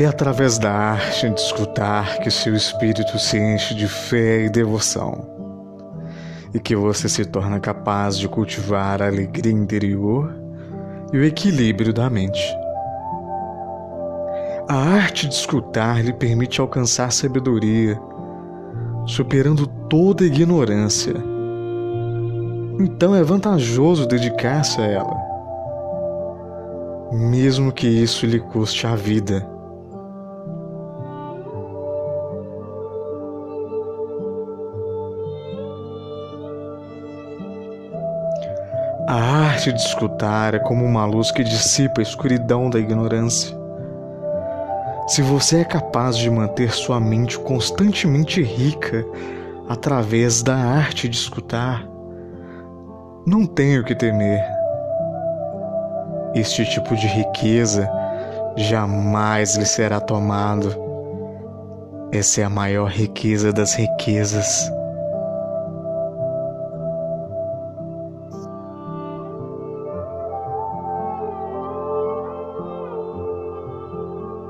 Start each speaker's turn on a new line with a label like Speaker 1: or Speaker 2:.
Speaker 1: É através da arte de escutar que seu espírito se enche de fé e devoção, e que você se torna capaz de cultivar a alegria interior e o equilíbrio da mente. A arte de escutar lhe permite alcançar sabedoria, superando toda ignorância. Então é vantajoso dedicar-se a ela, mesmo que isso lhe custe a vida. A arte de escutar é como uma luz que dissipa a escuridão da ignorância. Se você é capaz de manter sua mente constantemente rica através da arte de escutar, não tenho que temer. Este tipo de riqueza jamais lhe será tomado. Essa é a maior riqueza das riquezas.